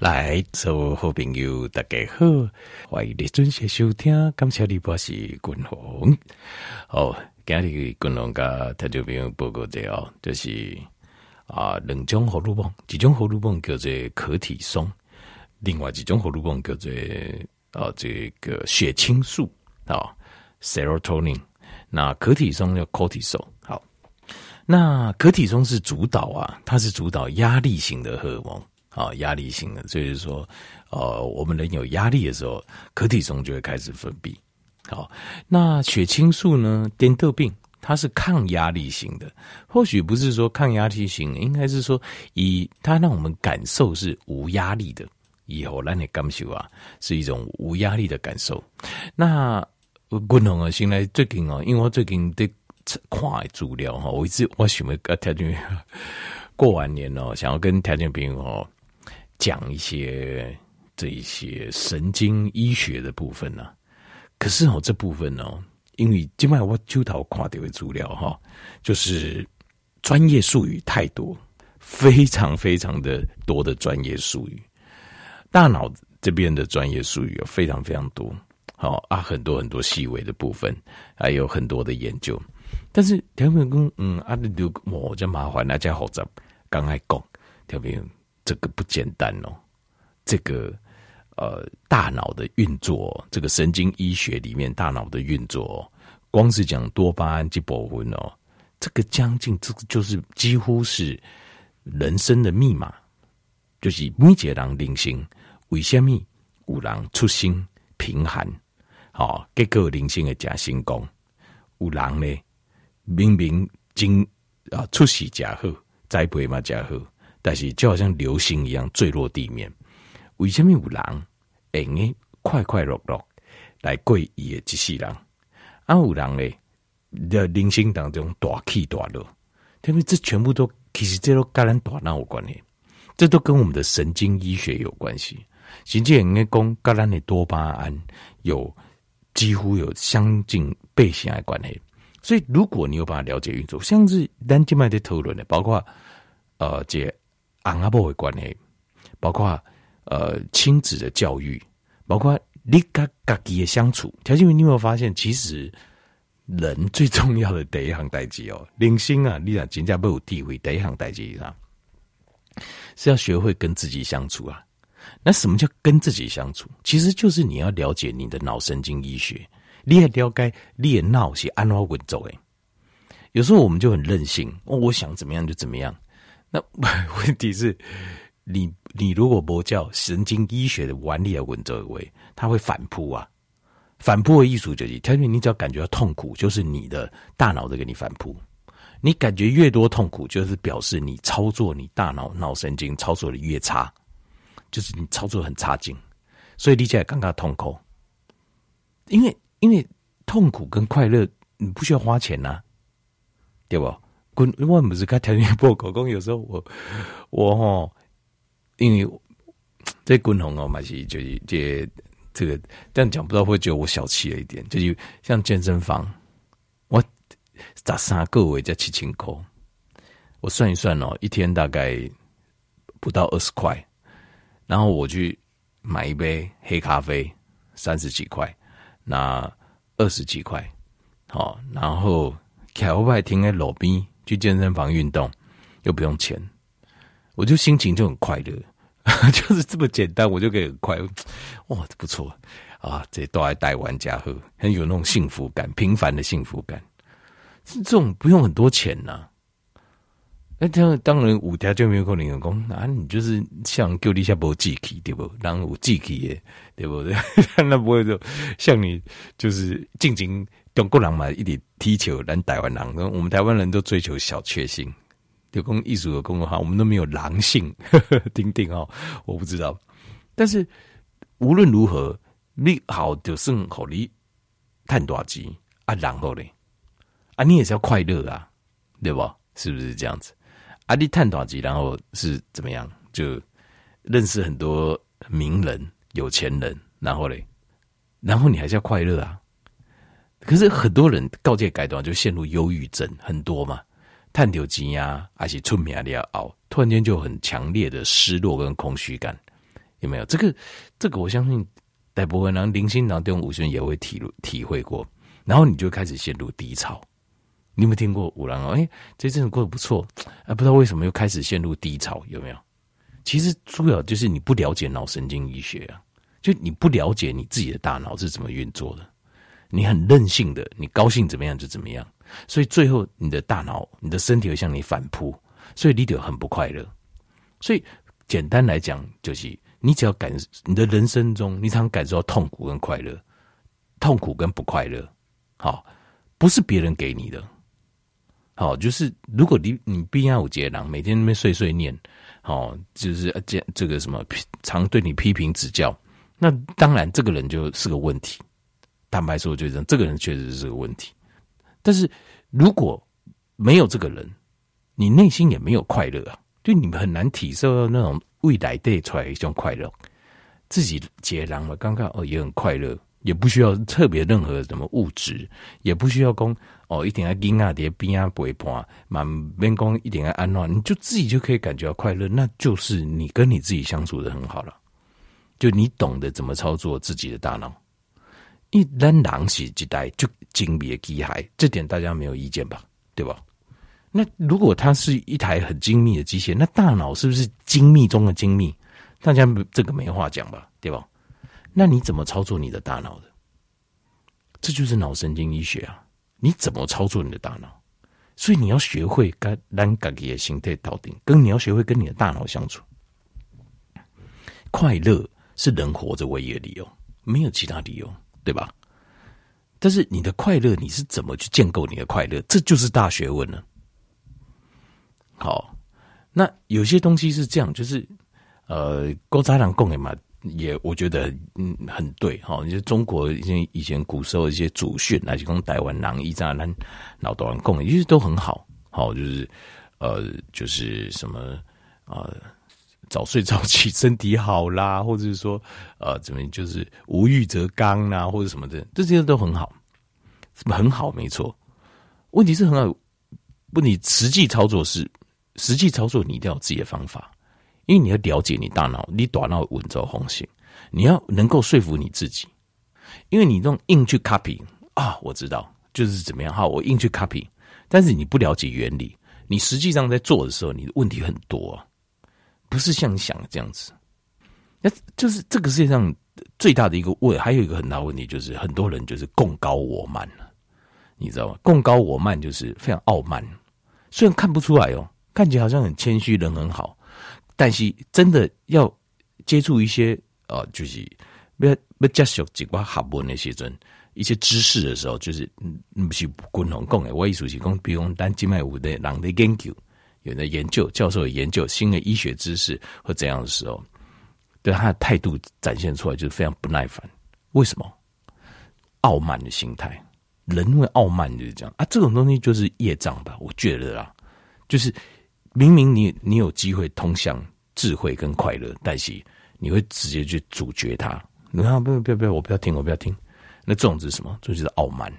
来，所有好朋友大家好，欢迎你准时收听。感谢你，我是君宏。哦，今日君宏甲听众朋友报告者哦，就是啊，两种荷尔蒙，一种荷尔蒙叫做可体松，另外一种荷尔蒙叫做啊，这个血清素啊，serotonin。那可体松叫 cortisol。好，那可体松是主导啊，它是主导压力型的荷尔蒙。啊，压力型的，所以说，呃，我们人有压力的时候，可体松就会开始分泌。好，那血清素呢？颠倒病，它是抗压力型的，或许不是说抗压力型，应该是说以它让我们感受是无压力的。以后让你感受啊，是一种无压力的感受。那我共同啊，现在最近哦，因为我最近在看资料哈，我一直我想要跟条件过完年哦，想要跟条件朋友哦。讲一些这一些神经医学的部分呢、可是哦，这部分呢、哦，因为今晚我就讨看到的资料哈，就是专业术语太多，非常非常的多的专业术语，大脑这边的专业术语有非常非常多，好啊，很多很多细微的部分，还有很多的研究，但是条片工嗯啊，你就我这麻烦大家好在刚才讲条片。这个不简单哦，这个呃，大脑的运作，这个神经医学里面大脑的运作，光是讲多巴胺这部分哦，这个将近这个就是几乎是人生的密码，就是每一个人人生为什么有人出生贫寒，好、哦，结果人生的假成功，有人呢明明经啊出息假好，栽培嘛假好。但是就好像流星一样坠落地面，为什么有人会呢快快乐乐来过伊的一世人？啊，有人呢的人生当中大起大落，因为这全部都其实这都跟咱大脑有关系，这都跟我们的神经医学有关系。甚至应该讲跟咱的多巴胺有几乎有相近倍型的关系。所以，如果你有办法了解运作，像是咱今麦的讨论的，包括呃这。昂阿波的关系，包括呃亲子的教育，包括你跟家己的相处。条件你有没有发现，其实人最重要的第一行代志哦，人生啊，你讲真正不有地位，第一行代志啊，是要学会跟自己相处啊。那什么叫跟自己相处？其实就是你要了解你的脑神经医学，你也了解你的脑是安怎运作的。有时候我们就很任性，哦，我想怎么样就怎么样。那 问题是，你你如果不叫神经医学的原理来问这位，他会反扑啊！反扑的艺术就是，条件你只要感觉到痛苦，就是你的大脑在给你反扑。你感觉越多痛苦，就是表示你操作你大脑脑神经操作的越差，就是你操作很差劲。所以理解刚刚痛苦，因为因为痛苦跟快乐你不需要花钱呐、对不？我不是看条件报告讲，有时候我我吼，因为这滚红哦，嘛是就是这这个，但讲不到会觉得我小气了一点。就是像健身房，我砸三个月才七千块，我算一算哦，一天大概不到二十块，然后我去买一杯黑咖啡，三十几块，那二十几块，好，然后开后排停在路边。去健身房运动又不用钱，我就心情就很快乐，就是这么简单，我就可以很快乐。哇，不错啊！这都爱带玩家喝，很有那种幸福感，平凡的幸福感。是这种不用很多钱呐、啊。那这样当然五条就没有可能有功啊！你就是像丢一下波机器对不？然后我机器耶对不对？那不会说像你就是静静。中国人嘛，一点踢球，咱台湾人，我们台湾人都追求小确幸，有功艺术的功哈，我们都没有狼性，呵 呵丁丁哦，我不知道。但是无论如何，你好就算好你探多少钱啊，然后嘞，啊，你也是要快乐啊，对不？是不是这样子？啊，你探多少钱，然后是怎么样？就认识很多名人、有钱人，然后嘞，然后你还是要快乐啊。可是很多人告诫改断就陷入忧郁症，很多嘛，探究机呀，而且出名的要熬，突然间就很强烈的失落跟空虚感，有没有？这个这个，我相信大部分人零星脑这种五旬也会体体会过，然后你就开始陷入低潮。你有没有听过五郎哦？哎，这阵子过得不错，啊，不知道为什么又开始陷入低潮，有没有？其实主要就是你不了解脑神经医学啊，就你不了解你自己的大脑是怎么运作的，你很任性的，你高兴怎么样就怎么样，所以最后你的大脑、你的身体会向你反扑，所以你就很不快乐。所以简单来讲，就是你只要感你的人生中，你常感受到痛苦跟快乐，痛苦跟不快乐，好，不是别人给你的，好，就是如果你你必要有接囊，每天那边碎碎念。哦，就是这这个什么常对你批评指教，那当然这个人就是个问题。坦白说，就这样，这个人确实是个问题。但是如果没有这个人，你内心也没有快乐啊，就你们很难体受到那种未来带出来的一种快乐。自己解囊了，刚刚哦也很快乐。也不需要特别任何什么物质，也不需要讲哦，一定要囡仔在边啊陪伴，满边讲一定要安暖，你就自己就可以感觉到快乐，那就是你跟你自己相处的很好了。就你懂得怎么操作自己的大脑，一旦狼是一代就精密的机械，这点大家没有意见吧？对吧？那如果它是一台很精密的机械，那大脑是不是精密中的精密？大家这个没话讲吧？对吧？那你怎么操作你的大脑的？这就是脑神经医学啊！你怎么操作你的大脑？所以你要学会跟让自己的心态搞定，跟你要学会跟你的大脑相处。快乐是人活着唯一的理由，没有其他理由，对吧？但是你的快乐，你是怎么去建构你的快乐？这就是大学问了。好，那有些东西是这样，就是呃，高渣郎共的嘛。也我觉得嗯很对哈，就是中国以前以前古时候一些祖训，来讲台湾人一扎人脑多人共，其实都很好，好就是呃就是什么呃早睡早起身体好啦，或者是说呃怎么就是无欲则刚啦，或者什么的，这些都很好，很好没错。问题是很好，不你实际操作是实际操作，你一定要有自己的方法。因为你要了解你大脑，你大脑稳走红线，你要能够说服你自己。因为你这种硬去 copy 啊，我知道就是怎么样哈，我硬去 copy，但是你不了解原理，你实际上在做的时候，你的问题很多，不是像你想的这样子。那就是这个世界上最大的一个问，还有一个很大问题就是很多人就是贡高我慢，你知道吗？贡高我慢就是非常傲慢，虽然看不出来哦，看起来好像很谦虚，人很好。但是真的要接触一些呃，就是要要接触几挂学问那些阵一些知识的时候，就是嗯，不是共同讲的。我意思是讲，比如讲单静脉五的人的研究，有的研究教授研究新的医学知识或怎样的时候，对他的态度展现出来就是非常不耐烦。为什么？傲慢的心态，人因为傲慢就是这样啊。这种东西就是业障吧？我觉得啦，就是。明明你你有机会通向智慧跟快乐，但是你会直接去阻绝它。你看，不要不要不要，我不要听，我不要听。那这种是什么？这就是傲慢。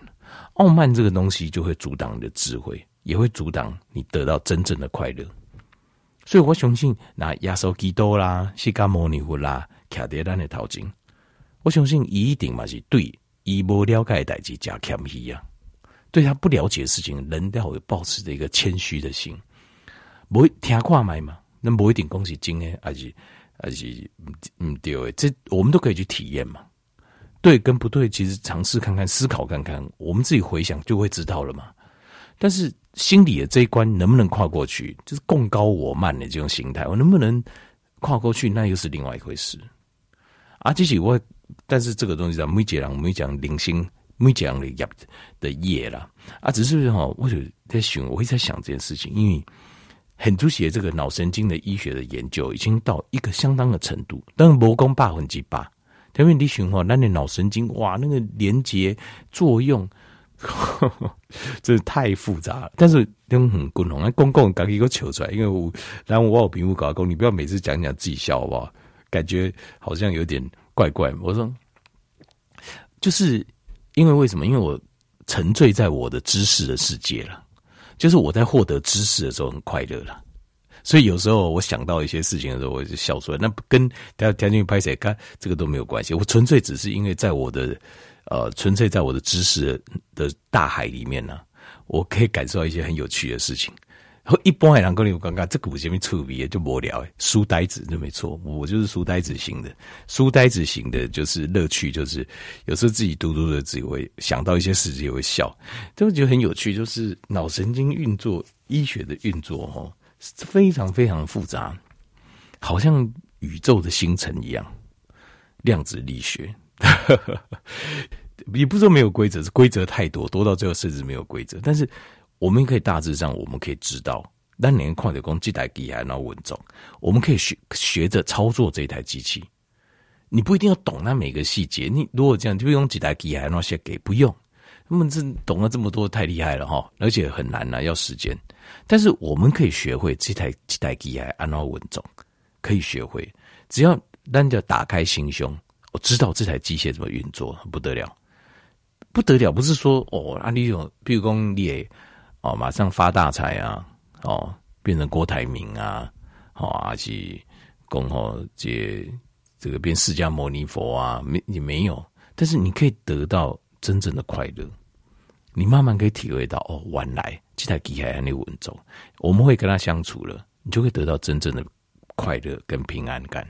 傲慢这个东西就会阻挡你的智慧，也会阻挡你得到真正的快乐。所以我相信，那耶稣基督啦、释迦牟尼佛啦、卡德兰的淘金，我相信一定嘛是对伊无了解的代志加谦虚啊。对他不了解的事情，人都会保持着一个谦虚的心。不会听话买嘛？那不一定讲是真的，还是还是嗯对诶。这我们都可以去体验嘛。对跟不对，其实尝试看看，思考看看，我们自己回想就会知道了嘛。但是心理的这一关能不能跨过去，就是共高我慢的这种心态，我能不能跨过去，那又是另外一回事。啊，这是我，但是这个东西在每节人每讲零星每讲的业的业啦。啊，只是哈，我就在想，我会在想这件事情，因为。很多些这个脑神经的医学的研究已经到一个相当的程度，但是魔功百分之八，因为你循环，那你脑神经哇，那个连接作用，真是太复杂了。但是都很共同，那公共赶紧给我求出来，因为我然后我有屏幕搞公，你不要每次讲讲自己笑好不好？感觉好像有点怪怪。我说，就是因为为什么？因为我沉醉在我的知识的世界了。就是我在获得知识的时候很快乐了，所以有时候我想到一些事情的时候，我就笑出来。那跟大家条件拍谁看这个都没有关系，我纯粹只是因为在我的呃，纯粹在我的知识的大海里面呢、我可以感受到一些很有趣的事情。然后一般的人跟你有刚刚这个前面处理就无聊，书呆子就没错，我就是书呆子型的。书呆子型的，就是乐趣，就是有时候自己读读的，自己会想到一些事情，也会笑，就觉得很有趣。就是脑神经运作，医学的运作，哈，非常非常复杂，好像宇宙的星辰一样，量子力学，也不是说没有规则，是规则太多，多到最后甚至没有规则，但是。我们可以大致上，我们可以知道，那年矿铁工这台机还那稳重，我们可以学学着操作这台机器。你不一定要懂它每个细节，你如果这样，就用几台机还那些给不用，他们这懂了这么多太厉害了哈，而且很难呐，要时间。但是我们可以学会这台这台机还安那稳重，可以学会，只要单就打开心胸，我知道这台机械怎么运作，不得了，不得了，不是说哦，啊，你有，比如讲你也。哦，马上发大财啊！哦，变成郭台铭啊！哦，而且恭候这这个变释迦牟尼佛啊，没也没有，但是你可以得到真正的快乐。你慢慢可以体会到，哦，原来这台机还很稳重，我们会跟他相处了，你就会得到真正的快乐跟平安感。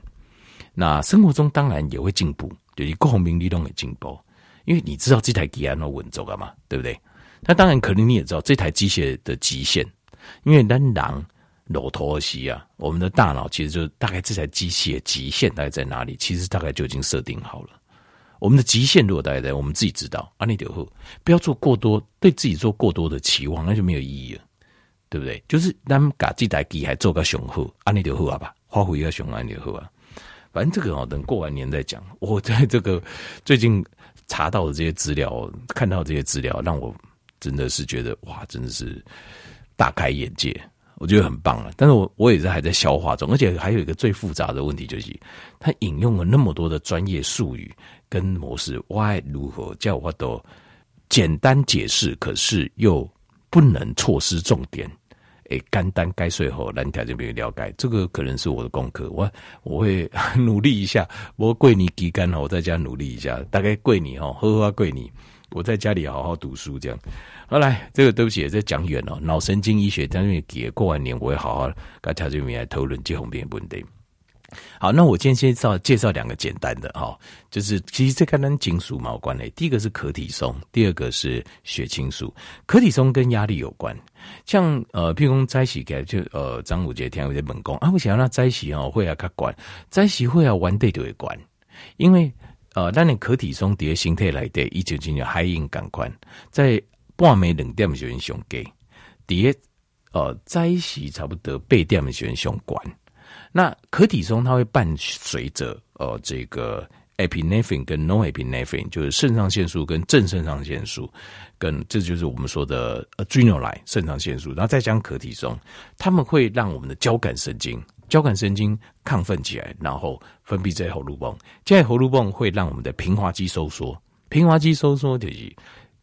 那生活中当然也会进步，就是各方面你都会进步，因为你知道这台机还很稳重了嘛，对不对？那当然，可能你也知道这台机械的极限，因为当狼骆驼而西啊，我们的大脑其实就大概这台机械极限大概在哪里？其实大概就已经设定好了。我们的极限如果大概在我们自己知道，啊，你就不要做过多对自己做过多的期望，那就没有意义了，对不对？就是咱们把这台机还做个雄厚，啊，你就好啊吧，发挥一个雄安就好啊。反正这个哦，等过完年再讲。我在这个最近查到的这些资料，看到这些资料，让我。真的是觉得哇，真的是大开眼界，我觉得很棒了。但是我我也是还在消化中，而且还有一个最复杂的问题就是，他引用了那么多的专业术语跟模式，我还如何叫我都简单解释，可是又不能错失重点。诶，肝胆该睡后蓝条就没有了解，这个可能是我的功课，我我会 努力一下。我跪你期间哦，我在家努力一下，大概跪你哦，呵呵跪你。我在家里好好读书，这样。好来，这个对不起，在讲远了。脑神经医学，但是给过完年，我会好好跟条这边来讨论这方面的问题。好，那我今天先介绍介绍两个简单的哈，就是其实这跟金属嘛有关系。第一个是可体松，第二个是血清素。可体松跟压力有关，像呃，譬如说在一起给就呃，张五杰天有些猛攻啊，我想要那在一起哦会啊，他管在一起会啊，完对就会管，因为。呃，那你可体松叠形态来的，一九九九海印感宽，在半暝两点的时候上给叠呃在一起差不多八点的时候上管。那可体松它会伴随着呃这个 epinephrine 跟 no epinephrine，就是肾上腺素跟正肾上腺素，跟这就是我们说的 adrenaline 肾上腺素，然后再加可体松，它们会让我们的交感神经。交感神经亢奋起来，然后分泌这喉噜泵，这喉噜泵会让我们的平滑肌收缩。平滑肌收缩就是，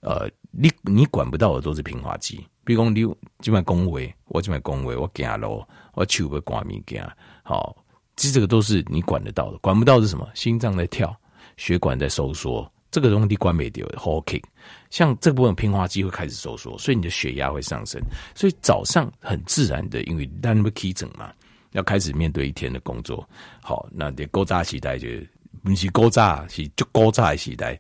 呃，你你管不到的都是平滑肌。比如讲，你这边恭维，我这边恭维，我走路，我手要挂物件，好，其实这个都是你管得到的。管不到是什么？心脏在跳，血管在收缩，这个东西你管没掉。Hawking，像这部分平滑肌会开始收缩，所以你的血压会上升。所以早上很自然的，因为单不起整嘛。要开始面对一天的工作，好，那得勾扎时代就不是勾扎，是就勾扎的时代，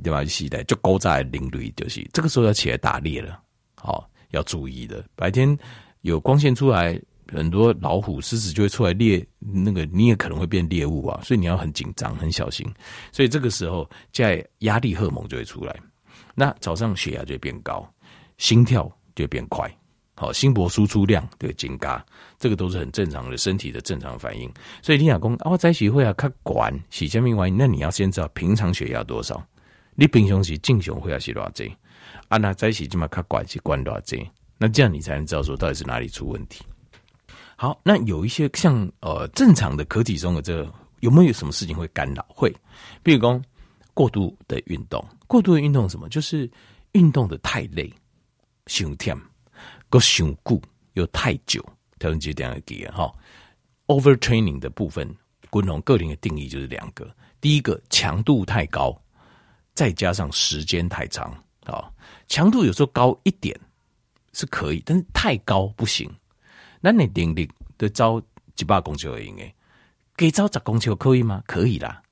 对吧？时代就勾扎的领域就是这个时候要起来打猎了，好，要注意的。白天有光线出来，很多老虎、狮子就会出来猎，那个你也可能会变猎物啊，所以你要很紧张、很小心。所以这个时候，在压力荷尔蒙就会出来，那早上血压就会变高，心跳就会变快。好，心搏输出量的增加，这个都是很正常的身体的正常反应。所以你老公啊，在一起会啊，他管洗下面玩，那你要先知道平常血压多少。你平常时正常会要是多少？啊，那在一起就嘛，他管是管多少？那这样你才能知道说到底是哪里出问题。好，那有一些像呃正常的可体中的这个，有没有什么事情会干扰？会，比如说过度的运动，过度的运动什么？就是运动的太累，胸痛。够辛苦又太久，台湾这点记啊哈，overtraining 的部分，滚龙个人的定义就是两个，第一个强度太高，再加上时间太长啊，强度有时候高一点是可以，但是太高不行。那你定力的招几百公尺而已，给招十公尺可以吗？可以啦，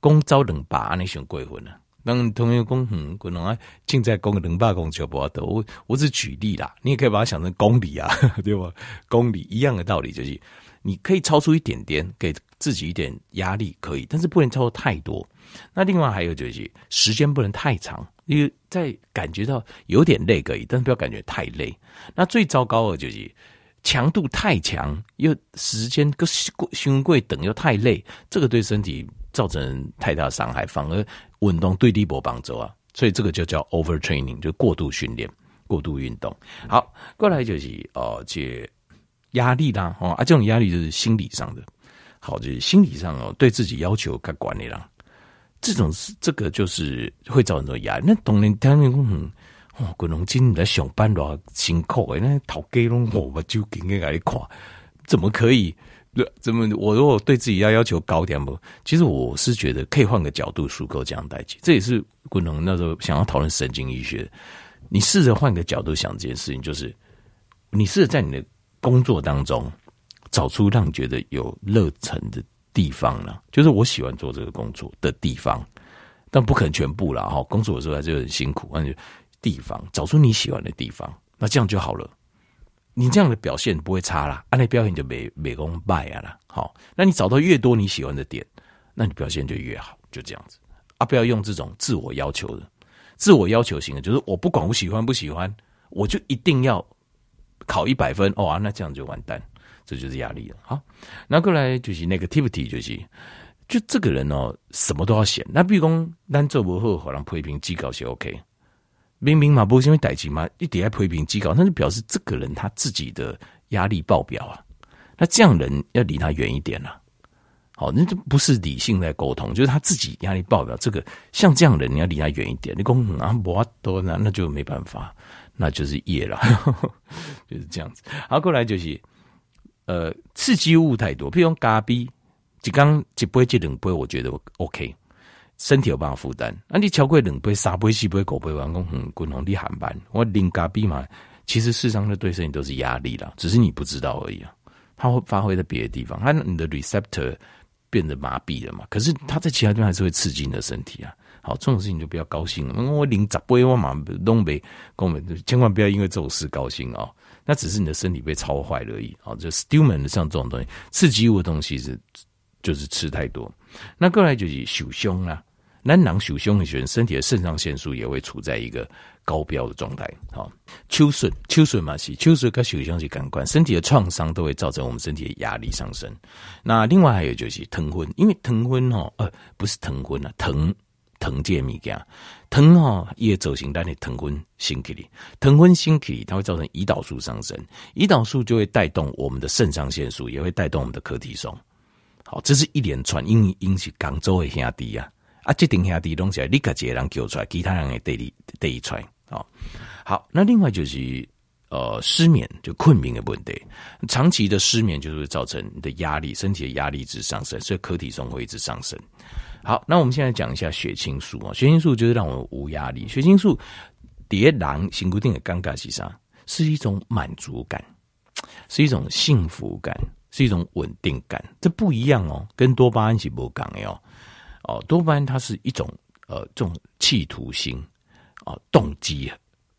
公招两百安尼算过分了。当同学讲，嗯，可能啊，现在公两百公尺不多，我我只举例啦，你也可以把它想成公里啊，对吧？公里一样的道理，就是你可以超出一点点，给自己一点压力可以，但是不能超出太多。那另外还有就是时间不能太长，因为在感觉到有点累可以，但是不要感觉太累。那最糟糕的就是强度太强，又时间跟胸贵等又太累，这个对身体造成太大伤害，反而。运动对力波帮助啊，所以这个就叫 overtraining，就过度训练、过度运动。好，过来就是哦，这压力啦，哦啊，这种压力就是心理上的。好，就是心理上哦，对自己要求该管理啦。这种是这个就是会造成这种压力。那当然，当然，嗯，哦，滚龙今你在上班多辛苦诶，那头家拢我我就给你来看，怎么可以？对，怎么？我如果对自己要要求高点不？其实我是觉得可以换个角度，足够这样代际。这也是滚龙那时候想要讨论神经医学。你试着换个角度想这件事情，就是你试着在你的工作当中找出让你觉得有热忱的地方了。就是我喜欢做这个工作的地方，但不可能全部了哈。工作的时候还是很辛苦，那就地方找出你喜欢的地方，那这样就好了。你这样的表现不会差啦，按、那表现就没没功败啊啦。好，那你找到越多你喜欢的点，那你表现就越好，就这样子啊！不要用这种自我要求的、自我要求型的，就是我不管我喜欢不喜欢，我就一定要考一百分哦啊！那这样就完蛋，这就是压力了。好，那过来就是 negativity，就是就这个人哦，什么都要嫌。那比如讲，咱做不好，好让批评机构是 OK。明明嘛，不是因为代志嘛，一点爱批评机构，那就表示这个人他自己的压力爆表啊。那这样人要离他远一点了。好，那就不是理性在沟通，就是他自己压力爆表。这个像这样人，你要离他远一点。你讲啊，我多那那就没办法，那就是业了，就是这样子。好，过来就是呃，刺激物太多，譬如咖啡，一缸一杯这两杯，我觉得 OK。身体有办法负担，那你超过两杯、三杯、四杯、五杯，完工很滚红的航班，我零咖币嘛，其实事实上的对身体都是压力啦，只是你不知道而已啊。它会发挥在别的地方，它你的 receptor 变得麻痹了嘛，可是它在其他地方还是会刺激你的身体啊。好，这种事情就不要高兴了。我零十杯我嘛东北，我们千万不要因为这种事高兴哦。那只是你的身体被超坏而已啊。就 stimulant 像这种东西，刺激物的东西是就是吃太多。那过来就是受伤啦。男囊受伤的人，身体的肾上腺素也会处在一个高标的状态。好，秋笋，秋笋嘛是秋笋跟受伤是感官，身体的创伤都会造成我们身体的压力上升。那另外还有就是疼昏，因为疼昏哦，呃，不是疼昏啊，疼疼这物件，疼哦也走形，但你疼昏心体里，疼昏心体里，它会造成胰岛素上升，胰岛素就会带动我们的肾上腺素，也会带动我们的柯蒂松。好，这是一连串因引起广州的兄弟啊。啊，这定下的东西，立刻一个人叫出来，其他人也得一得一出来。哦，好，那另外就是呃失眠，就困眠的问题，长期的失眠就是会造成你的压力，身体的压力值上升，所以柯体重会一直上升。好，那我们现在讲一下血清素啊，血清素就是让我们无压力。血清素叠狼辛固定的尴尬是啥是一种满足感，是一种幸福感，是一种稳定感，这不一样哦，跟多巴胺是不讲的哦。哦，多巴胺它是一种呃，这种企图心啊、动机，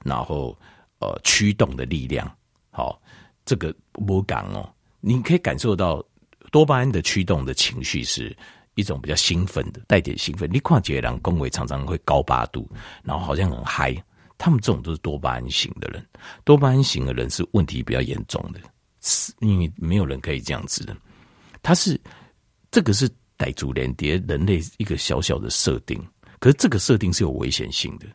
然后呃，驱动的力量。好、哦，这个我感哦，你可以感受到多巴胺的驱动的情绪是一种比较兴奋的，带点兴奋。你看杰郎恭维常常会高八度，然后好像很嗨，他们这种都是多巴胺型的人。多巴胺型的人是问题比较严重的，是因为没有人可以这样子的。他是这个是。傣族连叠人类一个小小的设定，可是这个设定是有危险性的，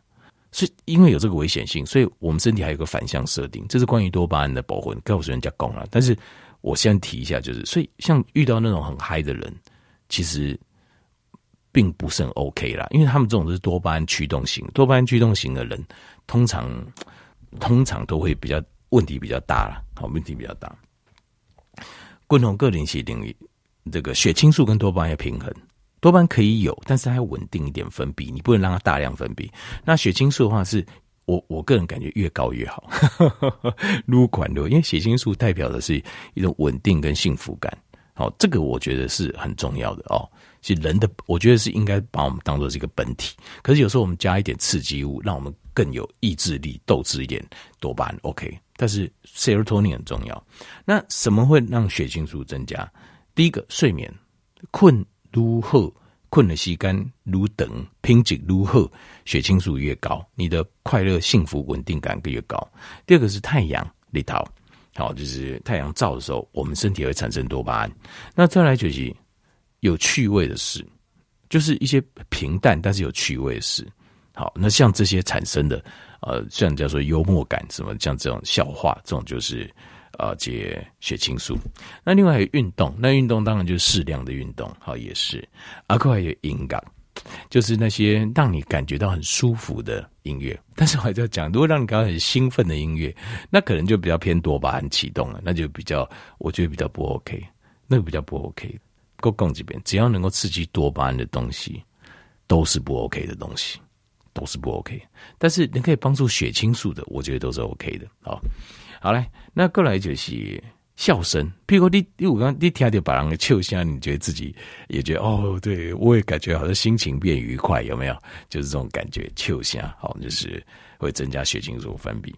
所以因为有这个危险性，所以我们身体还有个反向设定，这是关于多巴胺的保护。告诉人家讲了，但是我先提一下，就是所以像遇到那种很嗨的人，其实并不是很 OK 啦，因为他们这种是多巴胺驱动型，多巴胺驱动型的人，通常通常都会比较问题比较大了，好，问题比较大。共同个人系领域，这个血清素跟多巴胺要平衡，多巴胺可以有，但是它要稳定一点分泌，你不能让它大量分泌。那血清素的话是，我我个人感觉越高越好，撸管的，因为血清素代表的是一种稳定跟幸福感。好，这个我觉得是很重要的哦。其实人的，我觉得是应该把我们当做这个本体。可是有时候我们加一点刺激物，让我们更有意志力、斗志一点，多巴胺 OK。但是 serotonin 很重要。那什么会让血清素增加？第一个，睡眠，困如何困的时间如等，品质如何，血清素越高，你的快乐、幸福、稳定感越高。第二个是太阳里头，好，就是太阳照的时候，我们身体会产生多巴胺。那再来就是有趣味的事，就是一些平淡但是有趣味的事。好，那像这些产生的。呃，像叫做幽默感什么，像这种笑话，这种就是呃，解血清素。那另外还有运动，那运动当然就是适量的运动，好也是。而且还有音乐，就是那些让你感觉到很舒服的音乐。但是我还在讲，如果让你感到很兴奋的音乐，那可能就比较偏多巴胺启动了，那就比较我觉得比较不 OK，那个比较不 OK。够共这边，只要能够刺激多巴胺的东西，都是不 OK 的东西。都是不 OK，但是你可以帮助血清素的，我觉得都是 OK 的。好，好嘞，那过来就是笑声。譬如你，你我刚你听到把人的笑声，你觉得自己也觉得哦，对我也感觉好像心情变愉快，有没有？就是这种感觉，笑声好，就是会增加血清素分泌。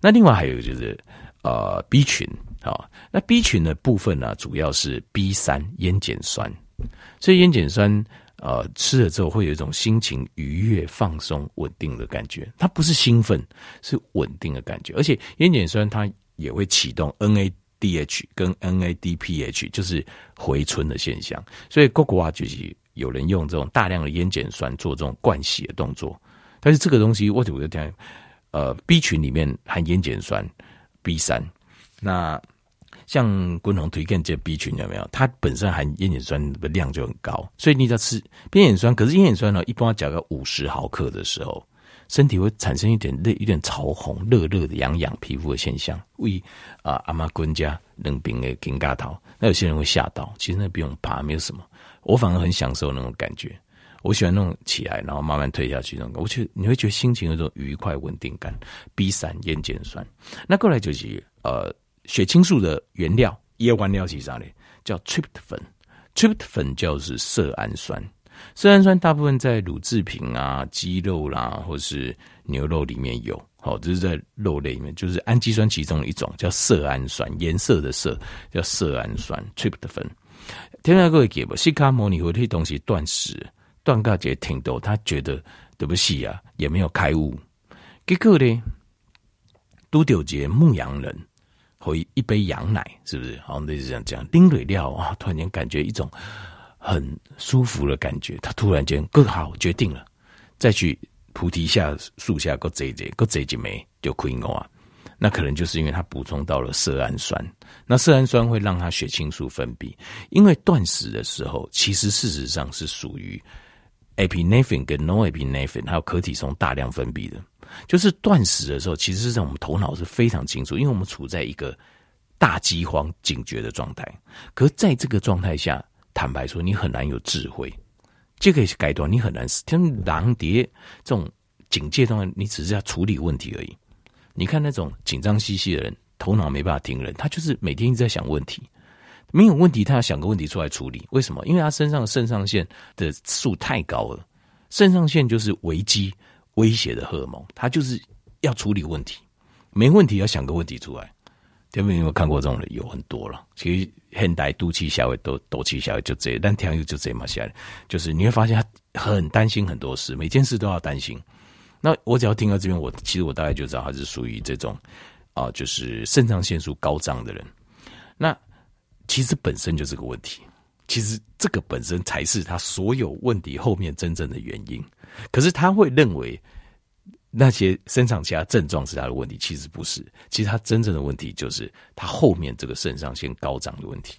那另外还有就是呃 B 群，好，那 B 群的部分呢，主要是 B 三烟碱酸，所以烟碱酸。呃，吃了之后会有一种心情愉悦、放松、稳定的感觉。它不是兴奋，是稳定的感觉。而且烟碱酸它也会启动 NADH 跟 NADPH，就是回春的现象。所以，各国啊，就是有人用这种大量的烟碱酸做这种灌洗的动作。但是这个东西，我我就讲，呃，B 群里面含烟碱酸 B 三，那。像滚红推荐这 B 群有没有？它本身含烟碱酸的量就很高，所以你在吃烟碱酸，可是烟碱酸呢，一般要加个五十毫克的时候，身体会产生一点热、一点潮红、热热的痒痒皮肤的现象。为啊，阿妈滚家冷冰的金嘎桃，那有些人会吓到，其实那不用怕，没有什么。我反而很享受那种感觉，我喜欢那种起来，然后慢慢退下去那种。我觉得你会觉得心情有种愉快、稳定感。B 三烟碱酸，那过来就是呃。血清素的原料，叶原料是啥呢？叫 tryptophan，tryptophan 就是色氨酸。色氨酸大部分在乳制品啊、鸡肉啦，或是牛肉里面有。好，这是在肉类里面，就是氨基酸其中的一种，叫色氨酸，颜色的色叫色氨酸 tryptophan。天下各位给不？西卡摩尼和这些东西断食，断告节挺多，他觉得对不起啊，也没有开悟。结果呢，都丢节牧羊人。回一杯羊奶，是不是？好，类似这样讲，拎蕊料啊，突然间感觉一种很舒服的感觉。他突然间更好决定了，再去菩提下树下个这一节，个这一枚就可以啊。那可能就是因为他补充到了色氨酸，那色氨酸会让他血清素分泌。因为断食的时候，其实事实上是属于 epinephrine 跟 norepinephrine 还有可体松大量分泌的。就是断食的时候，其实是在我们头脑是非常清楚，因为我们处在一个大饥荒、警觉的状态。可是在这个状态下，坦白说，你很难有智慧。这个改断你很难，像狼蝶这种警戒状态，你只是要处理问题而已。你看那种紧张兮兮的人，头脑没办法停人，他就是每天一直在想问题，没有问题，他要想个问题出来处理。为什么？因为他身上的肾上腺的数太高了，肾上腺就是危机。威胁的荷尔蒙，他就是要处理问题，没问题要想个问题出来。有没有看过这种人？有很多了。其实现代肚脐下位都肚脐下位就这，但天又就这么下来，就是你会发现他很担心很多事，每件事都要担心。那我只要听到这边，我其实我大概就知道他是属于这种啊、就是肾上腺素高涨的人。那其实本身就是个问题，其实这个本身才是他所有问题后面真正的原因。可是他会认为那些身上其他症状是他的问题，其实不是。其实他真正的问题就是他后面这个肾上腺高涨的问题。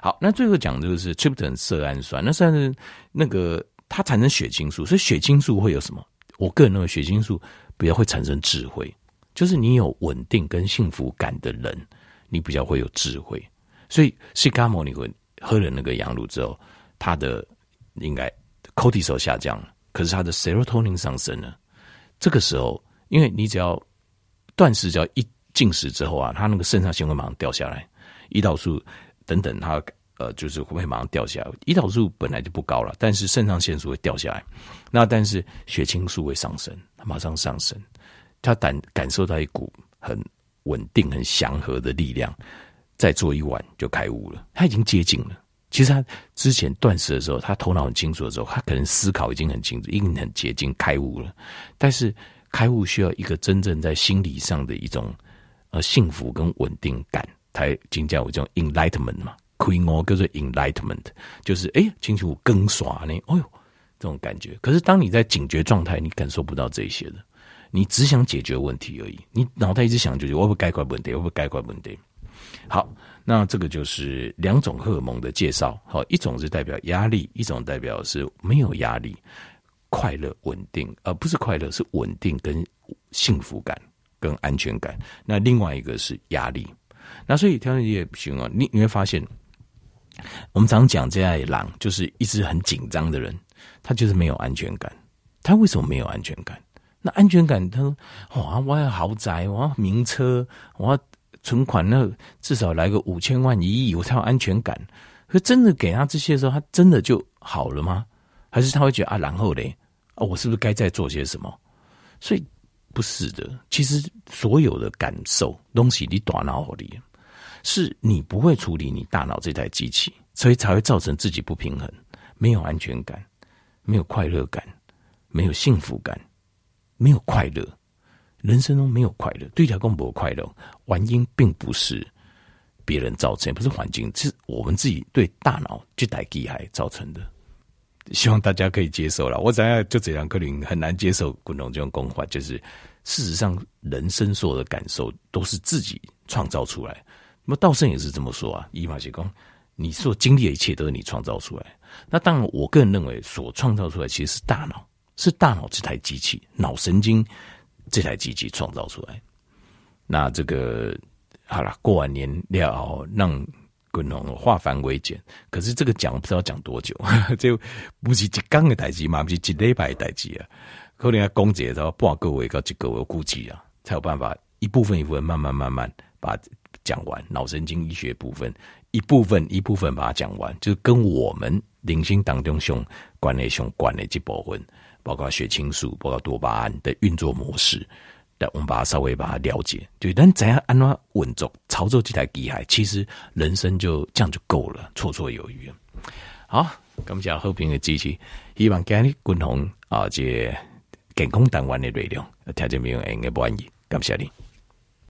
好，那最后讲的就是 Trypton 色氨酸，那算是那个它产生血清素，所以血清素会有什么？我个人认为血清素比较会产生智慧，就是你有稳定跟幸福感的人，你比较会有智慧。所以释迦牟尼佛喝了那个羊乳之后，他的应该 cortisol 下降了，可是他的 serotonin 上升了。这个时候，因为你只要断食，只要一进食之后啊，他那个肾上腺会马上掉下来，胰岛素等等，他呃就是会马上掉下来。胰岛素本来就不高了，但是肾上腺素会掉下来。那但是血清素会上升，他马上上升，他感感受到一股很稳定、很祥和的力量。再做一晚就开悟了，他已经接近了。其实他之前断食的时候，他头脑很清楚的时候，他可能思考已经很清楚，已经很接近开悟了。但是开悟需要一个真正在心理上的一种呃幸福跟稳定感，才经叫我这种 enlightenment 嘛，开悟叫做 enlightenment，就是哎，清楚更耍呢，哎呦这种感觉。可是当你在警觉状态，你感受不到这些的，你只想解决问题而已，你脑袋一直想就是我不该怪问题，我不该怪问题。好，那这个就是两种荷尔蒙的介绍。好，一种是代表压力，一种代表是没有压力、快乐、稳定，而、不是快乐，是稳定跟幸福感跟安全感。那另外一个是压力。那所以调节也不行啊。你你会发现，我们常讲这样的狼，就是一直很紧张的人，他就是没有安全感。他为什么没有安全感？那安全感，他说：哇，我要豪宅，我要名车，我要。存款那至少来个五千万一亿，我才有安全感。可真的给他这些的时候，他真的就好了吗？还是他会觉得啊，然后嘞，啊，我是不是该再做些什么？所以不是的。其实所有的感受东西，你大脑里是你不会处理你大脑这台机器，所以才会造成自己不平衡，没有安全感，没有快乐感，没有幸福感，没有快乐。人生中没有快乐，对家公婆快乐，原因并不是别人造成，不是环境，是我们自己对大脑这台机械造成的。希望大家可以接受了。我想要就这样，可能很难接受滚龙这种公法，就是事实上，人生所有的感受都是自己创造出来。那么道圣也是这么说啊，伊玛谢公，你所经历的一切都是你创造出来。那当然，我个人认为，所创造出来其实是大脑，是大脑这台机器，脑神经。这台机器创造出来，那这个好了，过完年了，让滚龙化繁为简。可是这个讲不知道讲多久，这不是一天的代志嘛，不是一礼拜的代志啊。可能要公节的话，半个月到一个月，我估计啊，才有办法一部分一部分慢慢慢慢把讲完。脑神经医学部分一部分一部分把它讲完，就是跟我们灵性当中相关的相关的这部分。包括血清素，包括多巴胺的运作模式，但我们把它稍微把它了解，对，但怎样安怎稳重操作这台机械，其实人生就这样就够了，绰绰有余。好，感谢和平的支持，希望今日共同啊，这健康单元的内容，听见没有？应该不安逸，感谢你。